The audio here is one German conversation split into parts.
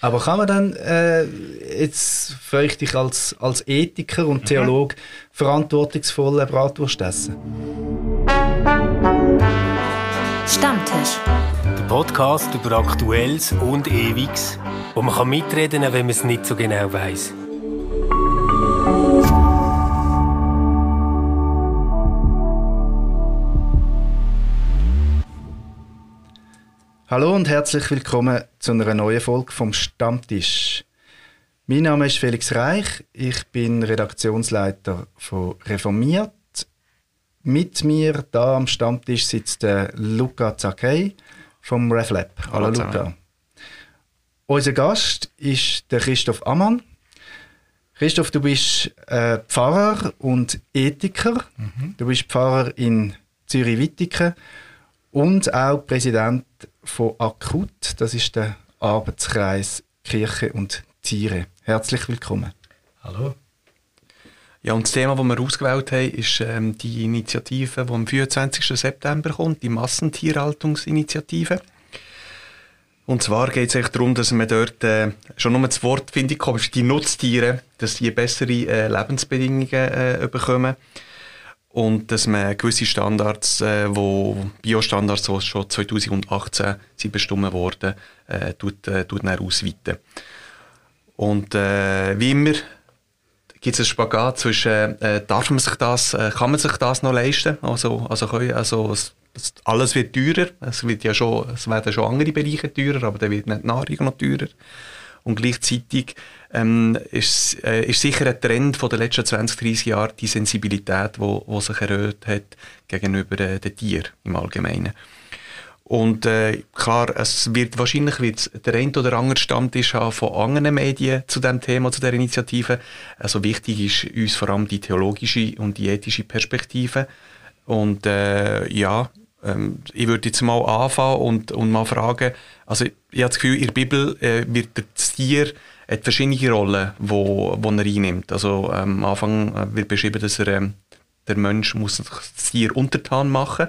Aber kann man dann äh, jetzt vielleicht dich als, als Ethiker und Theolog mhm. verantwortungsvoll Bratwurst essen? Stammtisch. Der Podcast über Aktuelles und Ewiges, wo man mitreden kann, wenn man es nicht so genau weiß. Hallo und herzlich willkommen zu einer neuen Folge vom Stammtisch. Mein Name ist Felix Reich, ich bin Redaktionsleiter von Reformiert. Mit mir da am Stammtisch sitzt der Luca Zakei vom RefLab. Hallo, Hallo Luca. Unser Gast ist der Christoph Ammann. Christoph, du bist äh, Pfarrer und Ethiker. Mhm. Du bist Pfarrer in Zürich-Wittigen und auch Präsident von Akut. Das ist der Arbeitskreis Kirche und Tiere. Herzlich willkommen. Hallo. Ja, und das Thema, das wir ausgewählt haben, ist ähm, die Initiative, die am 24. September kommt, die Massentierhaltungsinitiative. Und zwar geht es darum, dass man dort äh, schon nur das Wort, finde ich, die Nutztiere, dass die bessere äh, Lebensbedingungen äh, bekommen und dass man gewisse Standards, äh, wo Biostandards, die schon 2018 sind bestimmt worden, äh, tut, äh, tut ausweiten. Und äh, wie immer gibt es einen Spagat zwischen, äh, darf man sich das, äh, kann man sich das noch leisten? Also, also, können, also es, alles wird teurer, es, wird ja schon, es werden schon andere Bereiche teurer, aber dann wird nicht die Nahrung noch teurer. Und gleichzeitig ähm, ist, äh, ist sicher ein Trend von den letzten 20, 30 Jahren die Sensibilität, die wo, wo sich erhöht hat gegenüber äh, den Tieren im Allgemeinen. Und äh, klar, es wird wahrscheinlich wird der ein oder andere Stammtisch haben von anderen Medien zu dem Thema, zu der Initiative. Also wichtig ist uns vor allem die theologische und die ethische Perspektive. Und äh, ja, ähm, ich würde jetzt mal anfangen und, und mal fragen, also ich habe das Gefühl, in der Bibel äh, wird das Tier hat verschiedene Rollen, wo, wo er einnimmt. Also ähm, am Anfang äh, wird beschrieben, dass er, ähm, der Mensch muss das Tier untertan machen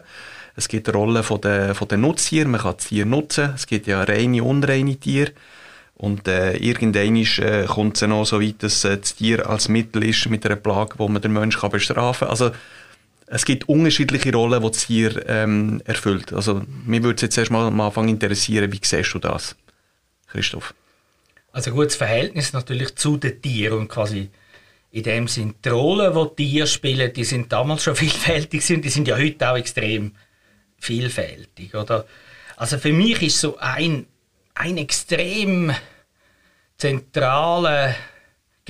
Es gibt eine Rolle von der, von der Nutztier, man kann das Tier nutzen. Es gibt ja reine, unreine Tiere. Und äh, irgendwann äh, kommt es noch so weit, dass äh, das Tier als Mittel ist mit einer Plage, wo man den Menschen bestrafen kann. Also es gibt unterschiedliche Rollen, die das Tier ähm, erfüllt. Also mir würde es jetzt erstmal am Anfang interessieren, wie siehst du das, Christoph? Also ein gutes Verhältnis natürlich zu den Tieren und quasi in dem Sinn die Rollen, die Tiere spielen, die sind damals schon vielfältig und die sind ja heute auch extrem vielfältig, oder? Also für mich ist so ein, ein extrem zentraler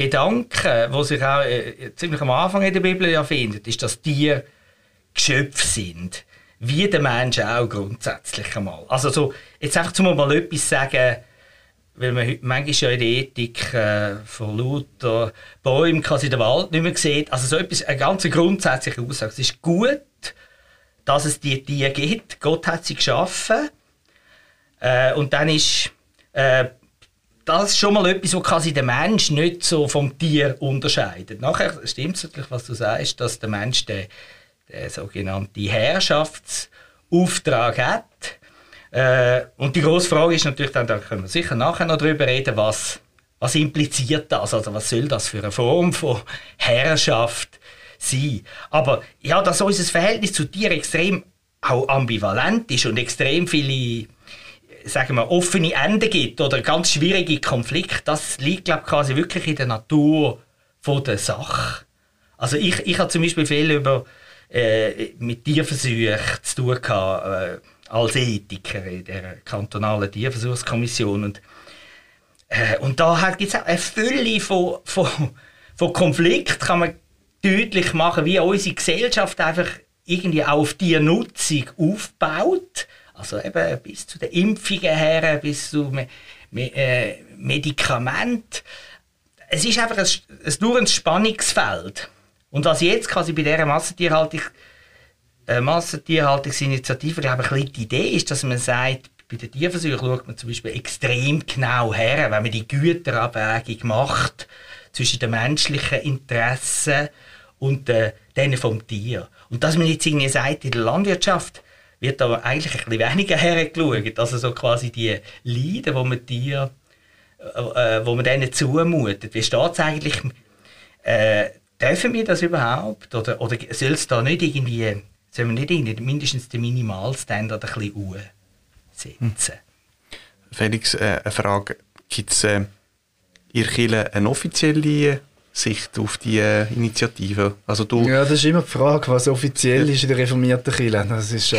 Gedanke, wo sich auch äh, ziemlich am Anfang in der Bibel ja findet, ist, dass Tiere Geschöpfe sind, wie der Mensch auch grundsätzlich einmal. Also so, jetzt einfach zum mal etwas sagen, weil man heute manchmal ja in der Ethik äh, von lauter Bäumen quasi den Wald nicht mehr sieht. Also so etwas, eine ganz grundsätzliche Aussage. Es ist gut, dass es die Tiere gibt. Gott hat sie geschaffen. Äh, und dann ist äh, das ist schon mal etwas, was quasi der Mensch nicht so vom Tier unterscheidet. Nachher stimmt es natürlich, was du sagst, dass der Mensch den, den sogenannten Herrschaftsauftrag hat. Äh, und die grosse Frage ist natürlich dann, da können wir sicher nachher noch darüber reden, was, was impliziert das? Also was soll das für eine Form von Herrschaft sein? Aber ja, dass unser Verhältnis zu Tieren extrem auch ambivalent ist und extrem viele sagen wir, offene Enden gibt oder ganz schwierige Konflikte, das liegt glaube quasi wirklich in der Natur von der Sache. Also ich, ich habe zum Beispiel viel über äh, mit Tierversuchen zu tun gehabt, äh, als Ethiker in der kantonalen Tierversuchskommission. Und, äh, und da gibt es auch eine Fülle von, von, von Konflikten, kann man deutlich machen, wie unsere Gesellschaft einfach irgendwie auf Tiernutzung aufbaut. Also eben bis zu den Impfungen her, bis zu Me Me äh, Medikamenten. Es ist einfach ein, ein, ein Spannungsfeld. Und was jetzt quasi bei dieser Massentierhaltung äh, Massentierhaltungsinitiative, glaube ich, ein die Idee ist, dass man sagt, bei den Tierversuchen schaut man zum Beispiel extrem genau her, wenn man die Güterabwägung macht zwischen den menschlichen Interessen und äh, denen vom Tier. Und dass man jetzt irgendwie sagt, in der Landwirtschaft wird da eigentlich ein bisschen weniger hergeschaut, also so quasi die Leiden, die man Tier äh, wo man denen zumutet. Wie steht es eigentlich? Äh, dürfen wir das überhaupt? Oder, oder soll es da nicht irgendwie, sollen wir nicht irgendwie mindestens den Minimalstandard ein bisschen setzen? Felix, äh, eine Frage. Gibt es äh, in Kirche eine offizielle Sicht auf die äh, Initiative? Also du ja, das ist immer die Frage, was offiziell ist in der reformierten Kirche. Das ist, äh,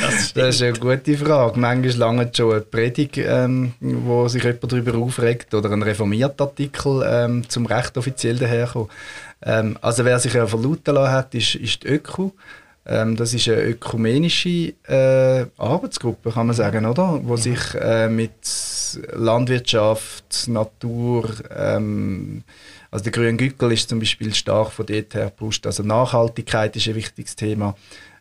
das, das, ist eine gute Frage. Manchmal lange schon eine Predigt, ähm, wo sich jemand darüber aufregt oder ein reformierter Artikel ähm, zum Recht offiziell daherkommen. Ähm, also wer sich ja verlauten lassen hat, ist, ist die ÖKU. Ähm, das ist eine ökumenische äh, Arbeitsgruppe, kann man sagen, oder? Wo sich äh, mit Landwirtschaft, Natur, ähm, also der grüne Gückel ist zum Beispiel stark von dort her gepusht. Also Nachhaltigkeit ist ein wichtiges Thema.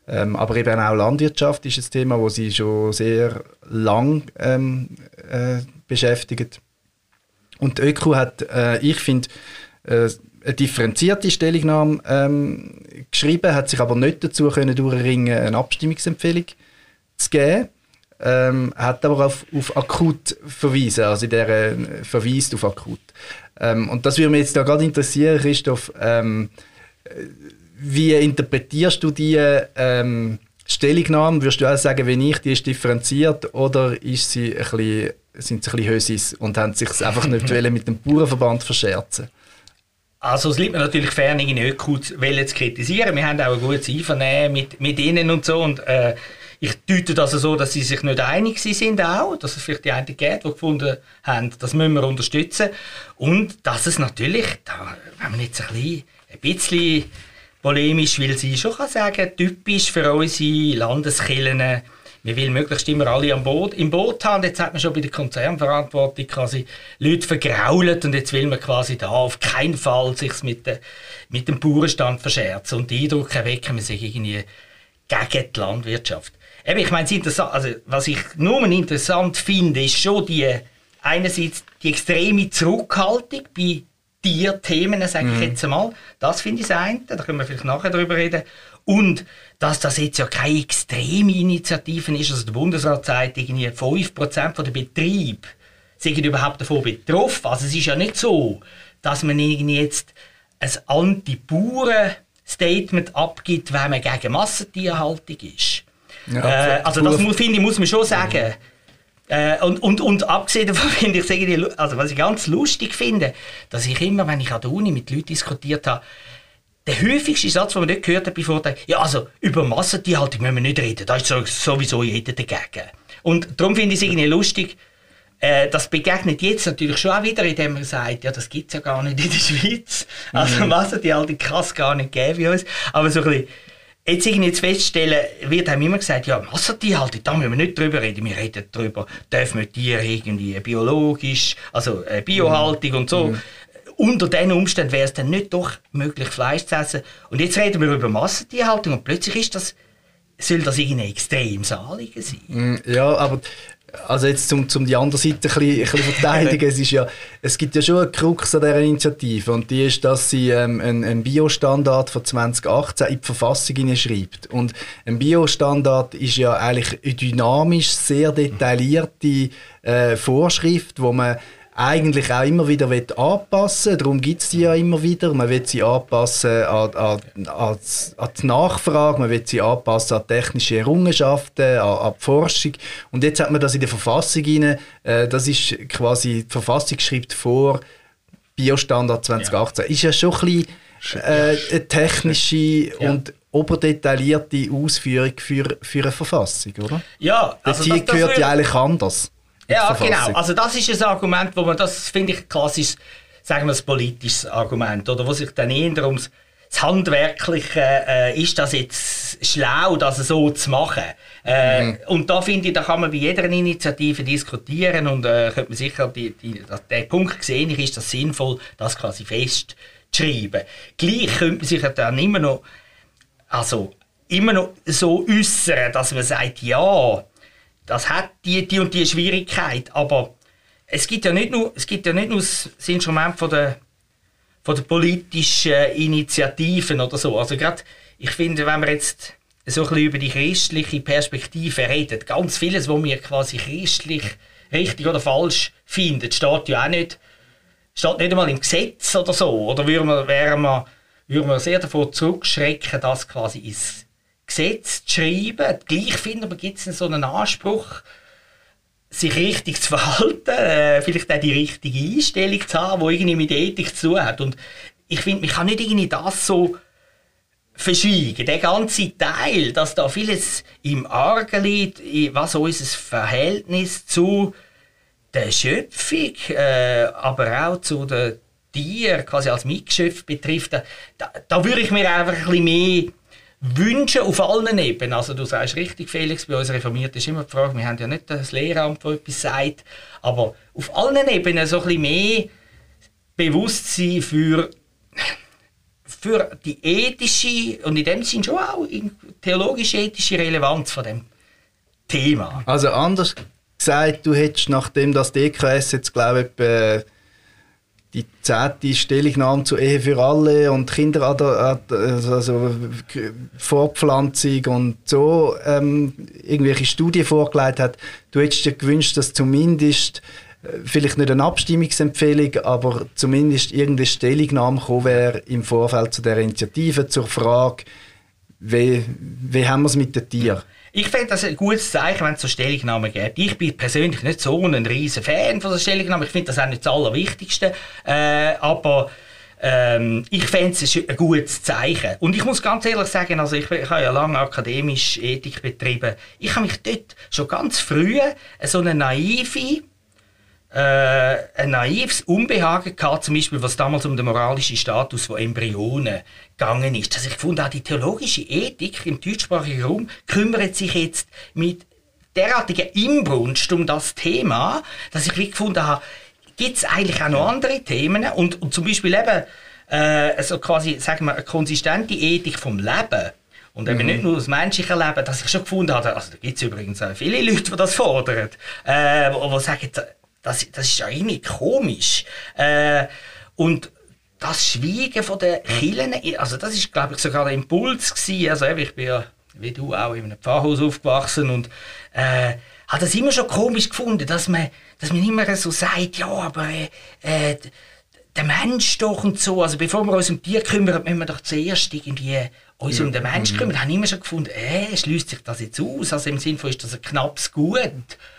Ähm, aber eben auch Landwirtschaft ist ein Thema, wo sie schon sehr lang ähm, äh, beschäftigt. Und Öko hat, äh, ich finde, äh, eine differenzierte Stellungnahme ähm, geschrieben, hat sich aber nicht dazu können durchringen, eine Abstimmungsempfehlung zu geben. Ähm, hat aber auf, auf akut verwiesen, also der äh, verweist auf akut. Ähm, und das würde mich jetzt da gerade interessieren, Christoph, ähm, wie interpretierst du die ähm, Stellungnahme? Würdest du auch sagen, wenn ich, die ist differenziert oder ist sie ein bisschen, sind sie ein bisschen Hösis und haben sich einfach nicht mit dem Bauernverband verscherzen? Also es liegt mir natürlich fern, in Öko zu kritisieren. Wir haben auch ein gutes Einvernehmen mit, mit ihnen und so. Und, äh, ich deute das so, dass sie sich nicht einig sind auch, dass es vielleicht die einen gibt, die gefunden haben, das müssen wir unterstützen. Und dass es natürlich, da, wenn man jetzt ein bisschen, ein bisschen polemisch will sein, schon kann sagen, typisch für unsere Landeskirchen, wir will möglichst immer alle am Boot, im Boot haben. Jetzt hat man schon bei der Konzernverantwortung quasi Leute vergrault und jetzt will man quasi da auf keinen Fall sich mit, de, mit dem Bauernstand verscherzen und den Eindruck erwecken, man sich irgendwie gegen die Landwirtschaft. Eben, ich meine, also, was ich nur interessant finde, ist schon die, einerseits die extreme Zurückhaltung bei Tierthemen, sage ich mhm. jetzt einmal. Das finde ich das eine, da können wir vielleicht nachher darüber reden. Und dass das jetzt ja keine extreme Initiative ist, also der Bundesrat sagt, irgendwie 5% der Betriebe sind überhaupt davon betroffen. Also es ist ja nicht so, dass man irgendwie jetzt ein Anti-Bauern-Statement abgibt, wenn man gegen Massentierhaltung ist. Ja, äh, also das muss, finde ich, muss man schon sagen. Äh, und, und, und abgesehen davon finde ich, also was ich ganz lustig finde, dass ich immer, wenn ich an der Uni mit Leuten diskutiert habe, der häufigste Satz, den man nicht gehört hat bei Vorträgen, ja, also über Massentierhaltung müssen wir nicht reden, da ist sowieso jeder dagegen. Und darum finde ich es irgendwie lustig, äh, das begegnet jetzt natürlich schon auch wieder, indem man sagt, ja, das gibt es ja gar nicht in der Schweiz. Also mhm. Massentierhaltung kann es gar nicht geben bei uns. Aber so ein bisschen, jetzt irgendwie zu feststellen, wird einem immer gesagt, ja, Massentierhaltung, da müssen wir nicht drüber reden. Wir reden darüber, dürfen wir Tiere irgendwie biologisch, also äh, Biohaltung mhm. und so. Mhm unter diesen Umständen wäre es dann nicht doch möglich, Fleisch zu essen. Und jetzt reden wir über Massentierhaltung und plötzlich ist das, soll das irgendwie extrem Anliegen sein. Mm, ja, aber also jetzt zum, zum die andere Seite ein bisschen, ein verteidigen, es, ist ja, es gibt ja schon eine Krux an dieser Initiative und die ist, dass sie ähm, einen, einen Biostandard von 2018 in die Verfassung schreibt. Und ein Biostandard ist ja eigentlich eine dynamisch, sehr detaillierte äh, Vorschrift, wo man eigentlich auch immer wieder anpassen will. Darum gibt es die ja immer wieder. Man will sie anpassen an, an, an, an die Nachfrage, man will sie anpassen an technische Errungenschaften, an, an die Forschung. Und jetzt hat man das in der Verfassung rein. Äh, das ist quasi, die Verfassung schreibt vor, Biostandard 2018. Ja. Ist ja schon ein bisschen äh, eine technische ja. und oberdetaillierte Ausführung für, für eine Verfassung, oder? Ja, also das, das gehört ja eigentlich anders. Ja, genau. Also das ist ein Argument, wo man, das finde ich klassisch, sagen wir, ein politisches Argument, oder wo sich dann eher ums das Handwerkliche, äh, ist das jetzt schlau, das so zu machen? Äh, mhm. Und da finde ich, da kann man bei jeder Initiative diskutieren und äh, könnte man sicher die, die, den Punkt sehen, ist das sinnvoll, das quasi festzuschreiben. Gleich könnte man sich dann immer noch, also immer noch so äußern, dass man sagt, ja, das hat die, die und die Schwierigkeit, aber es gibt ja nicht nur, es gibt ja nicht nur das Instrument von der, von der politischen Initiativen oder so. Also gerade, ich finde, wenn wir jetzt so ein bisschen über die christliche Perspektive reden, ganz vieles, was wir quasi christlich richtig oder falsch findet, steht ja auch nicht, steht nicht einmal im Gesetz oder so. Oder würden wir, wären wir, würden wir sehr davon zurückschrecken, das quasi ins Gesetz zu schreiben. Gleich finden wir, gibt es so einen Anspruch, sich richtig zu verhalten, äh, vielleicht auch die richtige Einstellung zu haben, die irgendwie mit Ethik zu tun hat. Und ich finde, man kann nicht irgendwie das so verschwiegen. Der ganze Teil, dass da vieles im Argen liegt, was unser Verhältnis zu der Schöpfung, äh, aber auch zu den Tieren quasi als Mitgeschöpf betrifft, da, da würde ich mir einfach ein bisschen mehr wünschen auf allen Ebenen. Also du sagst richtig, Felix, bei uns reformiert ist immer die Frage, wir haben ja nicht das Lehramt, das etwas sagt, aber auf allen Ebenen so ein bisschen mehr Bewusstsein für für die ethische und in dem Sinn schon auch theologisch-ethische Relevanz von dem Thema. Also anders gesagt, du hättest nachdem das DKS jetzt glaube ich die zehnte Stellungnahme zur Ehe für alle und Kinder also, Vorpflanzung und so ähm, irgendwelche Studien vorgelegt hat, du hättest dir gewünscht, dass zumindest vielleicht nicht eine Abstimmungsempfehlung, aber zumindest irgendeine Stellungnahme gekommen wäre im Vorfeld zu der Initiative zur Frage, wie, wie haben wir es mit den Tieren? Ich finde das ein gutes Zeichen, wenn es so Stellungnahmen gibt. Ich bin persönlich nicht so ein riesen Fan von der Stellungnahme. Ich finde das auch nicht das Allerwichtigste. Äh, aber ähm, ich fände es ein gutes Zeichen. Und ich muss ganz ehrlich sagen, also ich, ich habe ja lange akademisch Ethik betrieben. Ich habe mich dort schon ganz früh so eine naive äh, ein naives Unbehagen gehabt, zum Beispiel, was damals um den moralischen Status von Embryonen gegangen ist. Dass ich gefunden habe, die theologische Ethik im deutschsprachigen Raum kümmert sich jetzt mit derartiger Inbrunst um das Thema, dass ich wie gefunden habe, gibt es eigentlich auch noch andere Themen und, und zum Beispiel eben äh, also quasi, sagen wir, eine konsistente Ethik vom Leben und eben mhm. nicht nur das menschliche Leben, dass ich schon gefunden habe, also da gibt es übrigens auch viele Leute, die das fordern, äh, die sagen, das, das ist ja irgendwie komisch. Äh, und das Schweigen von den Kirchen, also das ist, glaube ich, sogar der Impuls gewesen. Also ich bin ja, wie du, auch in einem Pfarrhaus aufgewachsen und äh, habe das immer schon komisch gefunden, dass man, dass man immer so sagt, ja, aber äh, der Mensch doch und so, also bevor wir uns um Tier kümmern, müssen wir doch zuerst irgendwie uns ja. um den Menschen kümmern. Mhm. haben immer schon gefunden, äh, schließt sich das jetzt aus? Also im Sinne von, ist das ein knappes Gut?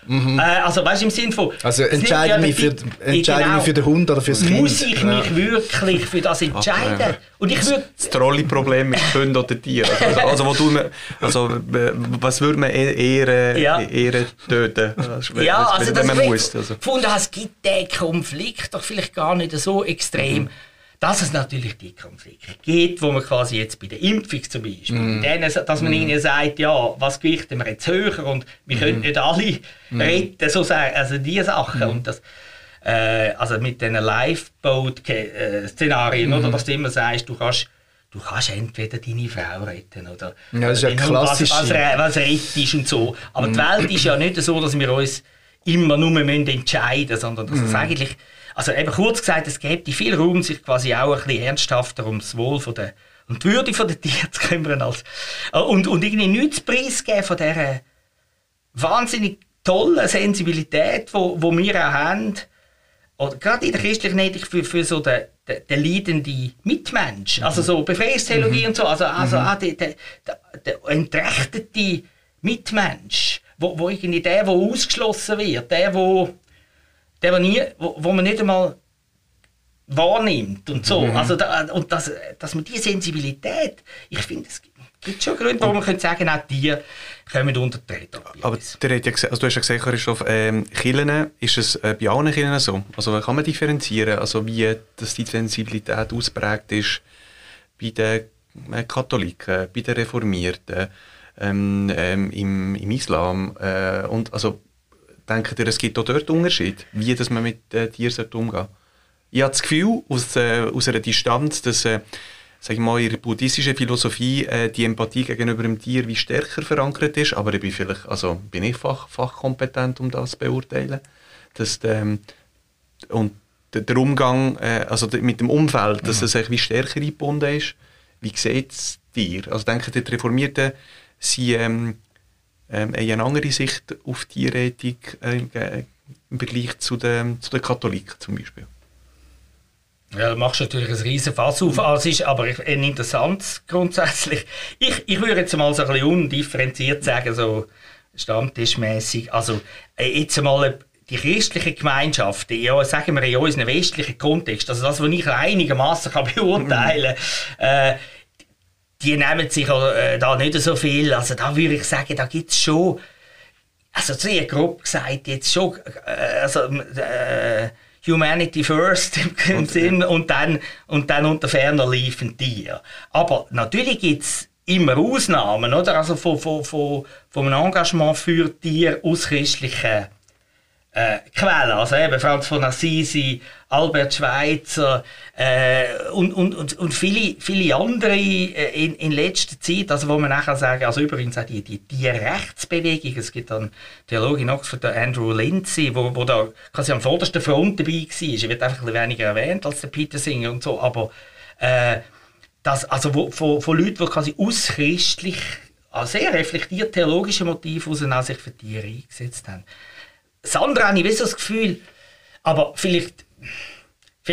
Mhm. Äh, also weißt du, im Sinne von... Also entscheide mich, für, entscheide genau, mich für den Hund oder fürs Kind? Muss ich mich ja. wirklich für das entscheiden? Ja. Und ich würd, das Trolley-Problem mit Hunden oder Tieren. Also, also, wo du, also was würde man e-, eher, ja. eher töten? Ja, also wenn man muss. Also. gefunden, es gibt den Konflikt doch vielleicht gar nicht so extrem. Mhm dass es natürlich die Konflikte gibt, wo man quasi jetzt bei der Impfung zum Beispiel, mm. denen, dass man mm. ihnen sagt, ja, was gewichten wir jetzt höher und wir mm. können nicht alle mm. retten, so sagen, also diese Sachen. Mm. Und das, äh, also mit diesen Lifeboat-Szenarien, oder, dass du immer sagst, du kannst du kannst entweder deine Frau retten oder, ja, das ist ja klassisch. Was, was, was rettest und so. Aber mm. die Welt ist ja nicht so, dass wir uns immer nur entscheiden müssen, sondern dass es eigentlich also eben kurz gesagt, es gibt viel Raum, sich quasi auch ein bisschen ernsthafter um das Wohl von der, und die Würde der Tiere zu kümmern. Als, äh, und, und irgendwie nichts preisgeben von dieser wahnsinnig tollen Sensibilität, die wo, wo wir auch haben, oder gerade in der christlichen Ethik für, für so den, den, den leidenden Mitmensch, mhm. also so Befreiungstheologie mhm. und so, also, also mhm. auch der, der, der entrechtete Mitmensch, wo, wo irgendwie der, der ausgeschlossen wird, der, der der nie, wo, wo man nicht einmal wahrnimmt und so. Mhm. Also da, und das, dass man diese Sensibilität, ich finde, es gibt schon Gründe, warum man könnte sagen, auch die kommen unter die Räder. Aber der hat ja also du hast ja gesagt, Christoph, ähm, Kirchen, ist es äh, bei allen Kirchen so? Also kann man differenzieren, also wie dass die Sensibilität ausprägt ist bei den äh, Katholiken, bei den Reformierten, ähm, ähm, im, im Islam äh, und also Denkt ihr, es gibt auch dort Unterschied, wie dass man mit äh, Tieren umgehen sollte? Ich habe das Gefühl, aus, äh, aus einer Distanz, dass äh, sag ich mal, in der buddhistischen Philosophie äh, die Empathie gegenüber dem Tier wie stärker verankert ist, aber ich bin vielleicht, also bin ich fach, fachkompetent, um das zu beurteilen. Dass, ähm, und der Umgang äh, also mit dem Umfeld, dass mhm. es wie stärker eingebunden ist. Wie sieht es dir? Also denke die Reformierten sind ähm, ähm, eine andere Sicht auf Tierethik äh, im Vergleich zu den, zu den Katholiken zum Beispiel. Ja, du machst natürlich ein riesen Fass auf. Also ist aber ein interessantes grundsätzlich. Ich, ich würde jetzt mal so ein bisschen undifferenziert sagen, so stammtischmäßig. Also äh, jetzt mal die christlichen Gemeinschaften, ja, sagen wir in unserem westlichen Kontext, also das, was ich einigermaßen beurteilen kann, äh, die nehmen sich äh, da nicht so viel. Also da würde ich sagen, da gibt es schon, also sehr grob gesagt, jetzt schon, äh, also äh, Humanity First im und, Sinn und dann, und dann unter ferner liefen Tier. Aber natürlich gibt es immer Ausnahmen, oder? Also von, von, von, von einem Engagement für Tiere aus christlichen äh, Quellen, also eben Franz von Assisi, Albert Schweitzer äh, und, und, und, und viele, viele andere äh, in, in letzter Zeit, also wo man nachher sagen, also übrigens auch die, die, die Rechtsbewegung, es gibt dann Theologe in Oxford, der Andrew Lindsay, wo, wo da quasi am vordersten Front dabei war, er wird einfach ein weniger erwähnt als der Peter Singer und so, aber äh, das, also wo, von, von Leuten, die quasi auschristlich, also sehr reflektiert theologische Motive aus sich für Tiere eingesetzt haben. Das andere habe ich so das Gefühl, aber vielleicht,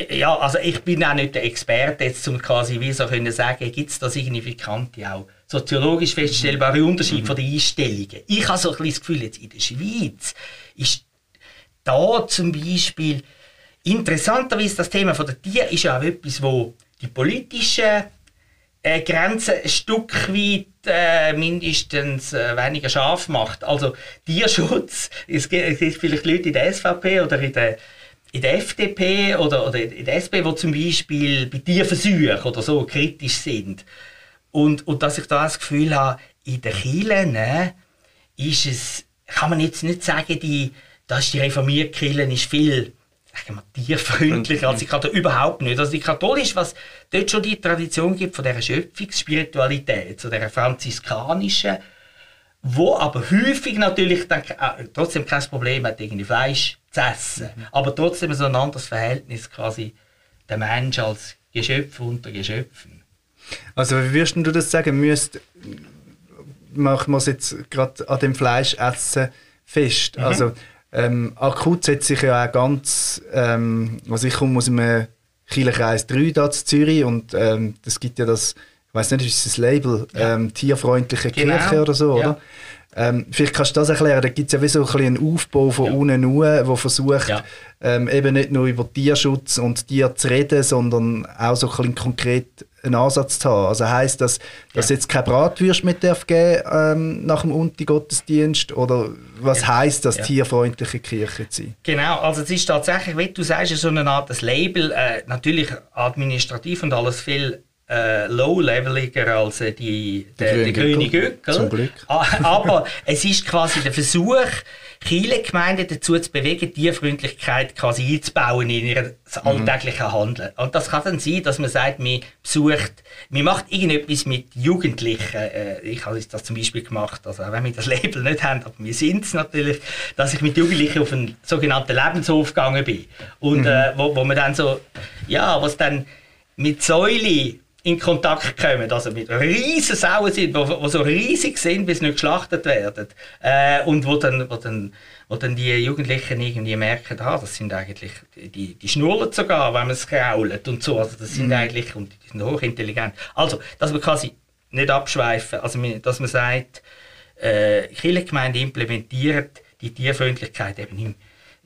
ja, also ich bin auch nicht der Experte jetzt, um quasi wie so können sagen, gibt es da signifikante auch soziologisch feststellbare Unterschiede mhm. von den Einstellungen. Ich habe so ein bisschen das Gefühl, jetzt in der Schweiz ist da zum Beispiel interessanterweise das Thema von der Tier ist ja auch etwas, wo die politischen äh, Grenzen ein Stück weit äh, mindestens äh, weniger scharf macht. Also Tierschutz, es gibt, vielleicht Leute in der SVP oder in der, in der FDP oder, oder in der SP, die zum Beispiel bei Tierversuchen oder so kritisch sind. Und, und dass ich da das Gefühl habe, in den Kirchen ne, ist es, kann man jetzt nicht sagen, die, dass die reformierte Kirche ist viel sagen wir, tierfreundlicher als die Katholik. Überhaupt nicht. Also die katholisch, was dort schon die Tradition gibt von dieser Schöpfungsspiritualität, so dieser franziskanischen, wo aber häufig natürlich dann, äh, trotzdem kein Problem hat, irgendwie Fleisch zu essen, mhm. aber trotzdem so ein anderes Verhältnis quasi der Mensch als Geschöpf unter Geschöpfen. Also wie würdest du das sagen, müsst, machen wir es jetzt gerade an dem Fleischessen fest? Mhm. Also ähm, akut setzt sich ja auch ganz, ähm, also ich komme aus einem Kirchenkreis 3 da zu Zürich und ähm, das gibt ja das, ich weiß nicht, ist das Label, ja. ähm, tierfreundliche genau. Kirche oder so, ja. oder? Ähm, vielleicht kannst du das erklären, da gibt es ja wie so ein einen Aufbau von ja. unten nur, der versucht, ja. ähm, eben nicht nur über Tierschutz und Tier zu reden, sondern auch so ein bisschen konkret einen Ansatz zu haben. Also heisst das, dass ja. jetzt keine Bratwürste mit darf geben ähm, nach dem Unti-Gottesdienst oder was ja. heisst das, ja. tierfreundliche Kirche zu sein? Genau, also es ist tatsächlich, wie du sagst, so eine Art das Label, äh, natürlich administrativ und alles viel äh, low-leveliger als äh, die, der, der grüne Göckel. Zum Glück. Ah, aber es ist quasi der Versuch, viele Gemeinden dazu zu bewegen, Tierfreundlichkeit quasi einzubauen in ihr mhm. alltägliche Handeln. Und das kann dann sein, dass man sagt, man besucht, man macht irgendetwas mit Jugendlichen. Äh, ich habe das zum Beispiel gemacht, also auch wenn wir das Label nicht haben, aber wir sind es natürlich, dass ich mit Jugendlichen auf einen sogenannten Lebenshof gegangen bin. Und mhm. äh, wo, wo man dann so, ja, was dann mit Säule in Kontakt kommen, also mit riesen Sauen sind, die so riesig sind, bis sie nicht geschlachtet werden. Äh, und wo dann, wo, dann, wo dann die Jugendlichen irgendwie merken, ah, das sind eigentlich, die, die schnurren sogar, wenn man es krault und so, also das sind mhm. eigentlich, und die sind hochintelligent. Also, dass man quasi nicht abschweifen, also dass man sagt, äh, Kirchengemeinde implementiert die Tierfreundlichkeit eben im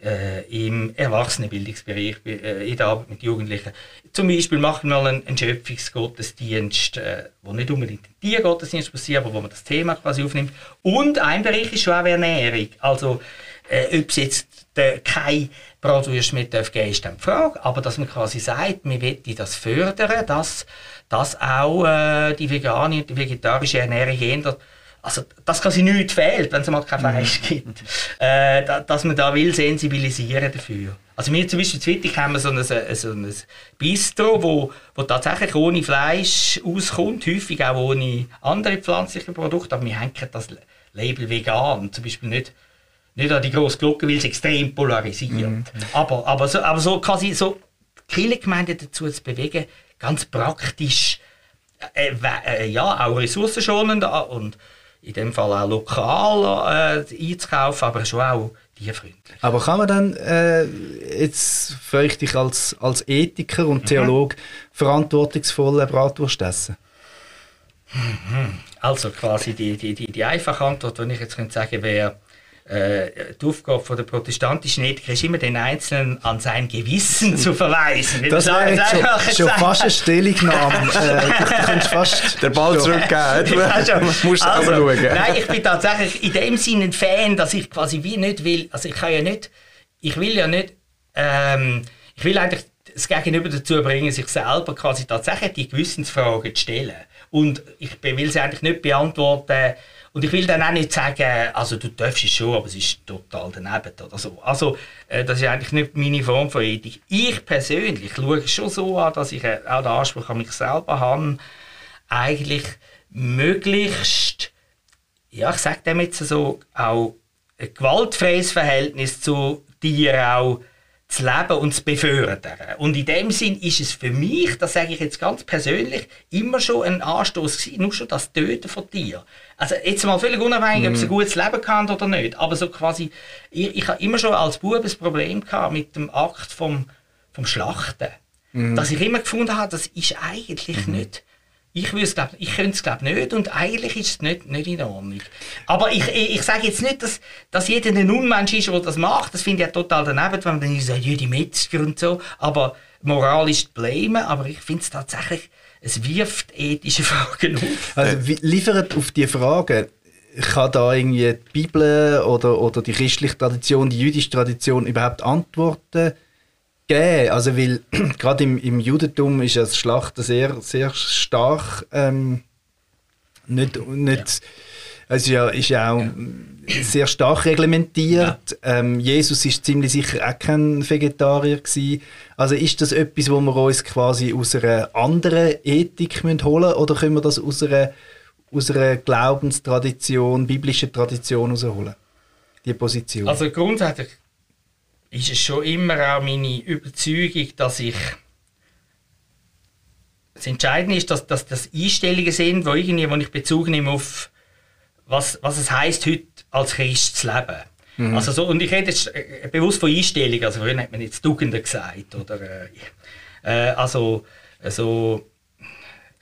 äh, im Erwachsenenbildungsbereich, äh, in der Arbeit mit Jugendlichen. Zum Beispiel machen wir einen, einen Schöpfungsgottesdienst, äh, wo nicht unbedingt ein Tiergottesdienst passiert, aber wo man das Thema quasi aufnimmt. Und ein Bereich ist schon auch Ernährung. Also, äh, ob es jetzt der, kein Bratwurst mit darf geben, ist dann die Frage. Aber dass man quasi sagt, wir wollen das fördern, dass, dass auch äh, die vegane und die vegetarische Ernährung ändert also, dass quasi nichts fehlt, wenn es mal kein mhm. Fleisch gibt. Äh, da, dass man da will sensibilisieren dafür. Also wir zum Beispiel in Zwittich haben wir so ein, so ein Bistro, wo, wo tatsächlich ohne Fleisch auskommt, häufig auch ohne andere pflanzliche Produkte, aber wir hängen das Label vegan, zum Beispiel nicht, nicht an die grosse Glocke, weil es extrem polarisiert. Mhm. Aber, aber, so, aber so quasi so Kirchengemeinden dazu zu bewegen, ganz praktisch, äh, äh, ja, auch ressourcenschonend und in dem Fall auch lokal äh, einzukaufen, aber schon auch tierfreundlich. Aber kann man dann, äh, jetzt frage ich dich als, als Ethiker und Theologe, verantwortungsvolle Bratwurst essen? Also quasi die, die, die, die einfache Antwort, die ich jetzt könnte sagen wäre, äh, die Aufgabe von der protestantischen Ethiker ist immer, den Einzelnen an sein Gewissen zu verweisen. Das wäre jetzt schon, schon fast eine Stellungnahme. äh, du könntest fast... Der Ball zurückgeben. Du musst also, selber schauen. Nein, ich bin tatsächlich in dem Sinne ein Fan, dass ich quasi wie nicht will, also ich kann ja nicht, ich will ja nicht, ähm, ich will eigentlich das Gegenüber dazu bringen, sich selber quasi tatsächlich die Gewissensfragen zu stellen. Und ich will sie eigentlich nicht beantworten. Und ich will dann auch nicht sagen, also du darfst es schon, aber es ist total daneben oder so. Also äh, das ist eigentlich nicht meine Form von Ethik. Ich persönlich schaue es schon so an, dass ich äh, auch den Anspruch an mich selber habe, eigentlich möglichst, ja, ich sage dem jetzt so, auch ein gewaltfreies Verhältnis zu dir auch zu leben und zu befördern. Und in dem Sinn ist es für mich, das sage ich jetzt ganz persönlich, immer schon ein Anstoß gewesen, nur schon das Töten von dir. Also jetzt mal völlig unabhängig, ob sie ein gutes Leben gehabt oder nicht, aber so quasi, ich, ich habe immer schon als Bub ein Problem gehabt mit dem Akt vom, vom Schlachten. Dass ich immer gefunden habe, das ist eigentlich nicht ich, ich könnte es glaube nicht und eigentlich ist es nicht, nicht in Ordnung. Aber ich, ich, sage jetzt nicht, dass, dass jeder ein Unmensch ist, der das macht. Das finde ich ja total daneben, wenn man dann sagt, jede Metzger und so. Aber moralisch blamen, aber ich finde es tatsächlich, es wirft ethische Fragen auf. Also wie, liefert auf die Frage, kann da irgendwie die Bibel oder, oder die christliche Tradition, die jüdische Tradition überhaupt Antworten geben? Also weil gerade im, im Judentum ist ja das Schlachten sehr, sehr stark ähm, nicht, nicht ist ja, ist ja auch sehr stark reglementiert. Ähm, Jesus ist ziemlich sicher auch kein Vegetarier gewesen. Also ist das etwas, wo wir uns quasi aus einer anderen Ethik müssen holen oder können wir das aus einer, aus einer Glaubenstradition, biblischen Tradition herausholen? Die Position. Also grundsätzlich ist es schon immer auch meine Überzeugung, dass ich das Entscheidende ist, dass, dass das Einstellungen sind, wo, irgendwie, wo ich Bezug nehme auf was, was es heißt heute als Christ zu leben. Also so, und ich rede jetzt äh, bewusst von Einstellungen, also vorhin hat man jetzt Tugenden gesagt, oder äh, äh, also so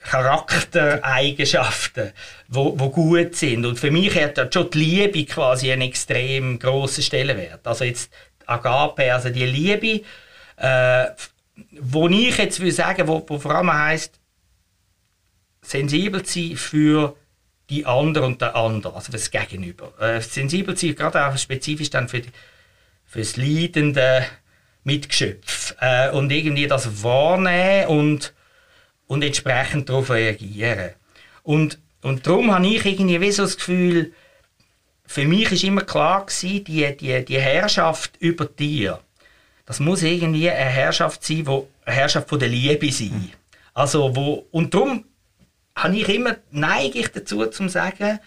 Charaktereigenschaften, wo, wo gut sind. Und für mich hat ja schon die Liebe quasi einen extrem grossen Stellenwert. Also jetzt Agape, also die Liebe, äh, wo ich jetzt will sagen, wo, wo vor allem heißt sensibel sein für die andere und der andere, also für das Gegenüber. Äh, sensibel sein, gerade auch spezifisch dann für, die, für das leidende Mitgeschöpf. Äh, und irgendwie das wahrnehmen und, und entsprechend darauf reagieren. Und, und darum habe ich irgendwie wie so das Gefühl, für mich ist immer klar gewesen, die, die, die Herrschaft über dir, das muss irgendwie eine Herrschaft sein, wo eine Herrschaft von der Liebe sein. Also wo, und darum habe ich immer, neige ich dazu, zu sagen,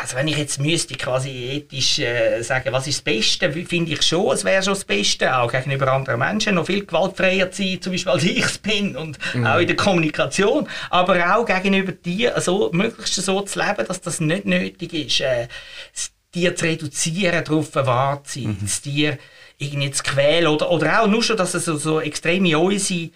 also wenn ich jetzt müsste quasi ethisch äh, sagen, was ist das Beste, wie- finde ich schon, es wäre schon das Beste, auch gegenüber anderen Menschen, noch viel gewaltfreier zu sein, zum Beispiel als ich es bin und auch in der Kommunikation, aber auch gegenüber dir so, möglichst so zu leben, dass das nicht nötig ist, äh, das Tier zu reduzieren, darauf verwahrt zu sein, das Tier irgendwie zu quälen oder, oder auch nur schon, dass es so, so extrem in unsere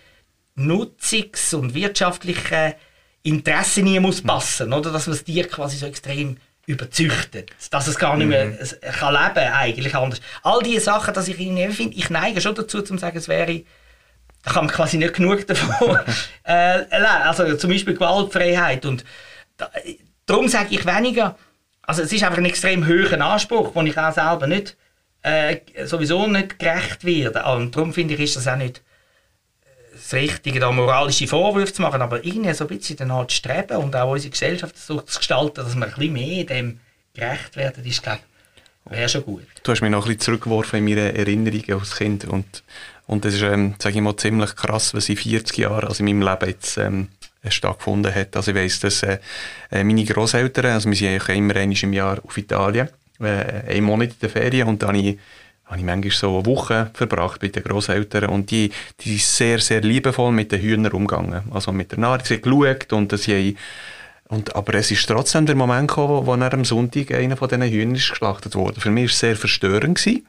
Nutzungs- und wirtschaftliche Interessen nie muss passen, oder? Dass man das Tier quasi so extrem überzüchtet, dass es gar nicht mehr es kann leben eigentlich anders. All diese Sachen, dass ich irgendwie finde, ich neige schon dazu, zu sagen, es wäre da kann man quasi nicht genug davon äh. Also zum Beispiel Gewaltfreiheit und da, darum sage ich weniger, also es ist einfach ein extrem hoher Anspruch, den ich auch selber nicht äh, sowieso nicht gerecht werde. Und darum finde ich, ist das auch nicht das Richtige, da moralische Vorwürfe zu machen, aber irgendwie so ein bisschen danach zu streben und auch unsere Gesellschaft so zu gestalten, dass wir ein bisschen mehr dem gerecht werden, ist, glaube wäre schon gut. Du hast mich noch ein bisschen zurückgeworfen in meine Erinnerungen als Kind und, und das ist, ähm, sage ich mal, ziemlich krass, was in 40 Jahren, also in meinem Leben jetzt ähm, stattgefunden hat. Also ich weiss, dass äh, äh, meine Grosseltern, also wir sind eigentlich immer einmal im Jahr auf Italien, äh, einen Monat in der Ferien und dann habe ich habe ich manchmal so eine Woche verbracht mit den Grosseltern und die, die sind sehr, sehr liebevoll mit den Hühnern umgegangen. Also mit der Nahrung, sie haben geschaut und sie haben Und, aber es ist trotzdem der Moment gekommen, wo, wo er am Sonntag einer von diesen Hühnern ist geschlachtet wurde. Für mich war es sehr verstörend. Gewesen.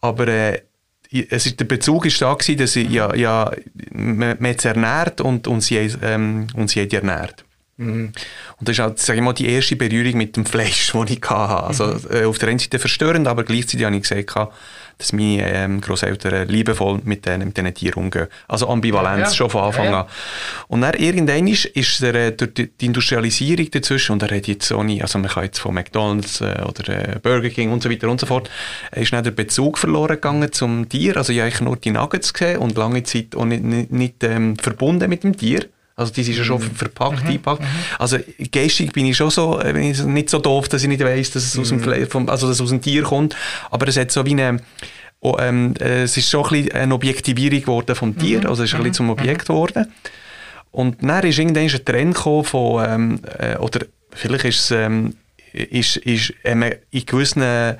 Aber äh, es ist, der Bezug war da, gewesen, dass ich, ja, ja, man, man es ernährt und, und, sie, ähm, und sie hat ernährt. Und das ist halt, sag ich mal, die erste Berührung mit dem Fleisch, die ich hatte. Also, äh, auf der einen Seite verstörend, aber gleichzeitig habe ich gesagt, dass meine ähm, Großeltern liebevoll mit diesen mit Tieren umgehen. Also Ambivalenz Ja. schon von Anfang Ja, ja. an. Und dann irgendwann ist, ist er, äh, durch die die Industrialisierung dazwischen, und er hat jetzt auch nie, also man kann jetzt von McDonalds äh, oder äh, Burger King und so weiter und so fort, ist dann der Bezug verloren gegangen zum Tier. Also ich habe nur die Nuggets gesehen und lange Zeit auch nicht, nicht, nicht ähm, verbunden mit dem Tier. Also die sind ja schon verpackt, eingepackt. Also geistig bin ich schon so, äh, bin ich nicht so doof, dass ich nicht weiss, dass es aus dem, Fle vom, also dass aus dem Tier kommt. Aber es hat so wie eine, oh, ähm, äh, es ist schon ein bisschen eine Objektivierung geworden vom Tier, also es ist ein bisschen zum Objekt geworden. Und dann ist irgendwann ein Trend gekommen von, ähm, äh, oder vielleicht ist es, ähm, ist, ist, haben wir in gewissen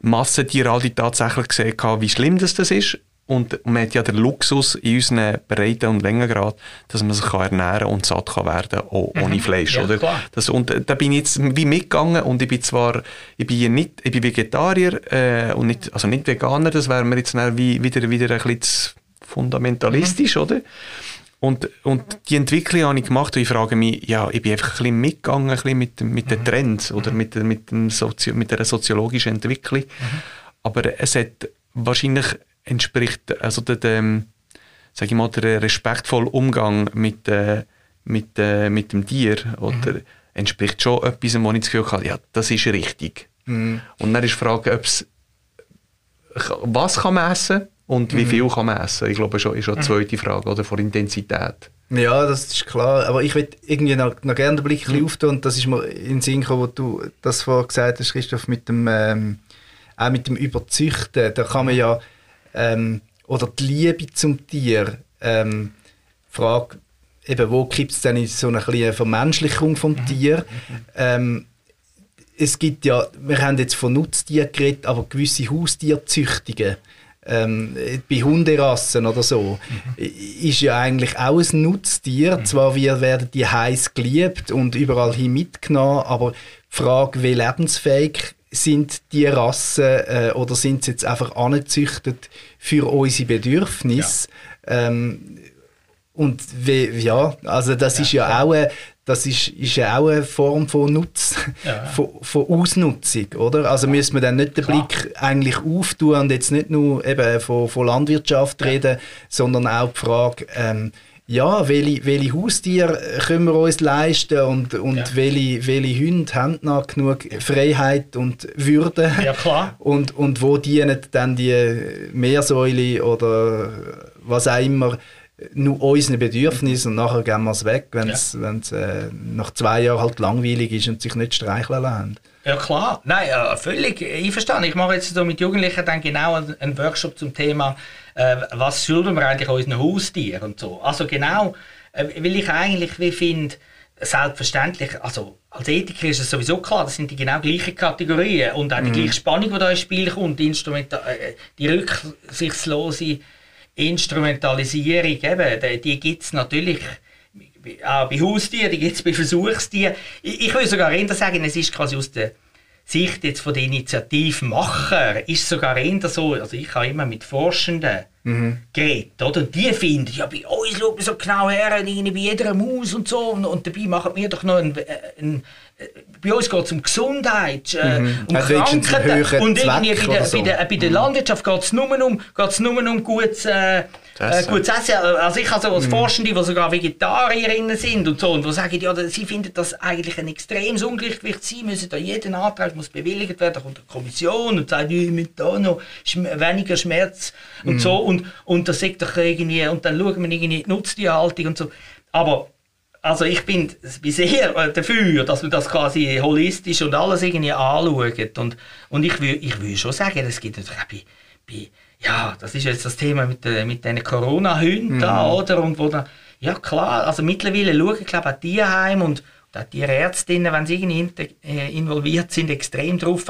Massentierhaltung tatsächlich gesehen, wie schlimm das, das ist. Und man hat ja den Luxus in unseren Breiten und Längengrad, dass man sich kann ernähren und satt kann werden auch ohne Fleisch. Ja, oder? klar. Das, und äh, da bin ich jetzt wie mitgegangen und ich bin zwar, ich bin nicht, ich bin Vegetarier äh, und nicht, also nicht Veganer, das wäre mir jetzt wie, wieder, wieder ein bisschen fundamentalistisch, oder? Und, und die Entwicklung habe ich gemacht und ich frage mich, ja, ich bin einfach ein bisschen mitgegangen ein bisschen mit, mit den Trends oder mit, der- mit, dem Sozio mit der soziologischen Entwicklung. Aber es hat wahrscheinlich entspricht, also der, dem, sag ich mal, der respektvolle Umgang mit, äh, mit, äh, mit dem Tier oder entspricht schon etwas, wo ich das Gefühl habe, ja, das ist richtig. Und dann ist die Frage, ob's, was kann man essen und wie viel kann man essen? Ich glaube, schon ist schon die zweite Frage, oder, von Intensität. Ja, das ist klar. Aber ich würde irgendwie noch, noch gerne den Blick ein bisschen auftun. Und das ist mir in den Sinn gekommen, wo du das vorher gesagt hast, Christoph, mit dem, ähm, auch mit dem Überzüchten. Da kann man ja, ähm, oder die Liebe zum Tier, ähm, Frage, eben, wo gibt es denn in so eine kleine Vermenschlichung vom Tier? Ähm, es gibt ja, wir haben jetzt von Nutztieren geredet, aber gewisse Haustierzüchtungen, ähm, bei Hunderassen oder so, i- ist ja eigentlich auch ein Nutztier. Zwar wir werden die heiß geliebt und überall hin mitgenommen, aber die Frage, wie lebensfähig sind die Rassen äh, oder sind sie jetzt einfach angezüchtet für unsere Bedürfnisse? Ähm, und wie, ja, also das ist ja auch eine, das ist, ist ja auch eine Form von Nutz, Ja. von, von Ausnutzung, oder? Also müssen wir dann nicht den Klar. Blick eigentlich auftun und jetzt nicht nur eben von, von Landwirtschaft reden, sondern auch die Frage, ähm, ja, welche, welche Haustiere können wir uns leisten und, und Ja. welche, welche Hunde haben noch genug Freiheit und Würde? Ja, klar. Und, und wo dienen dann die Meersäule oder was auch immer nur unseren Bedürfnissen und nachher gehen wir es weg, wenn es äh, nach zwei Jahren halt langweilig ist und sich nicht streicheln lassen. Ja klar, nein, ja, völlig einverstanden. Ich mache jetzt so mit Jugendlichen dann genau einen Workshop zum Thema, äh, was schulden wir eigentlich unseren Haustieren und so. Also genau, äh, weil ich eigentlich wie finde, selbstverständlich, also als Ethiker ist es sowieso klar, das sind die genau gleichen Kategorien und auch die gleiche Spannung, die da ins Spiel kommt, die, Instrumenta äh, die rücksichtslose Instrumentalisierung, eben, die, die gibt es natürlich auch bei Haustieren, die gibt es bei Versuchstieren. Ich, ich würde sogar eher sagen, es ist quasi aus der Sicht jetzt von den Initiativmacher, ist sogar eher so, also ich habe immer mit Forschenden geredet, oder? Und die finden, ja, bei uns schaut man so genau her, bei jeder Maus und so, und, und dabei machen wir doch noch ein, ein, äh, bei uns geht es um Gesundheit, äh, um Hat wenigstens einen Krankheiten. Und irgendwie bei der, so. bei der, bei der Landwirtschaft geht es nur um, geht's nur um gutes, äh, äh, Essen. gutes Essen. Also ich habe so als Forschende, die sogar Vegetarierinnen sind und so, und die sagen, ja, sie finden das eigentlich ein extremes Ungleichgewicht. Sie müssen da jeden Antrag muss bewilligt werden, da kommt eine Kommission und sagt, ja, mit da noch weniger Schmerz und so. Und, und das sagt doch irgendwie, und dann schauen wir irgendwie die Nutztierhaltung und so. Aber also ich bin, bin sehr äh, dafür, dass man das quasi holistisch und alles irgendwie anschaut. Und, und ich würde ich will schon sagen, es gibt natürlich auch bei, bei, ja, das ist jetzt das Thema mit, äh, mit diesen Corona-Hunden da, oder? Und wo dann, ja klar, also mittlerweile schauen, glaube ich, auch Tierheim und, und auch Tierärztinnen, wenn sie irgendwie äh, involviert sind, extrem drauf,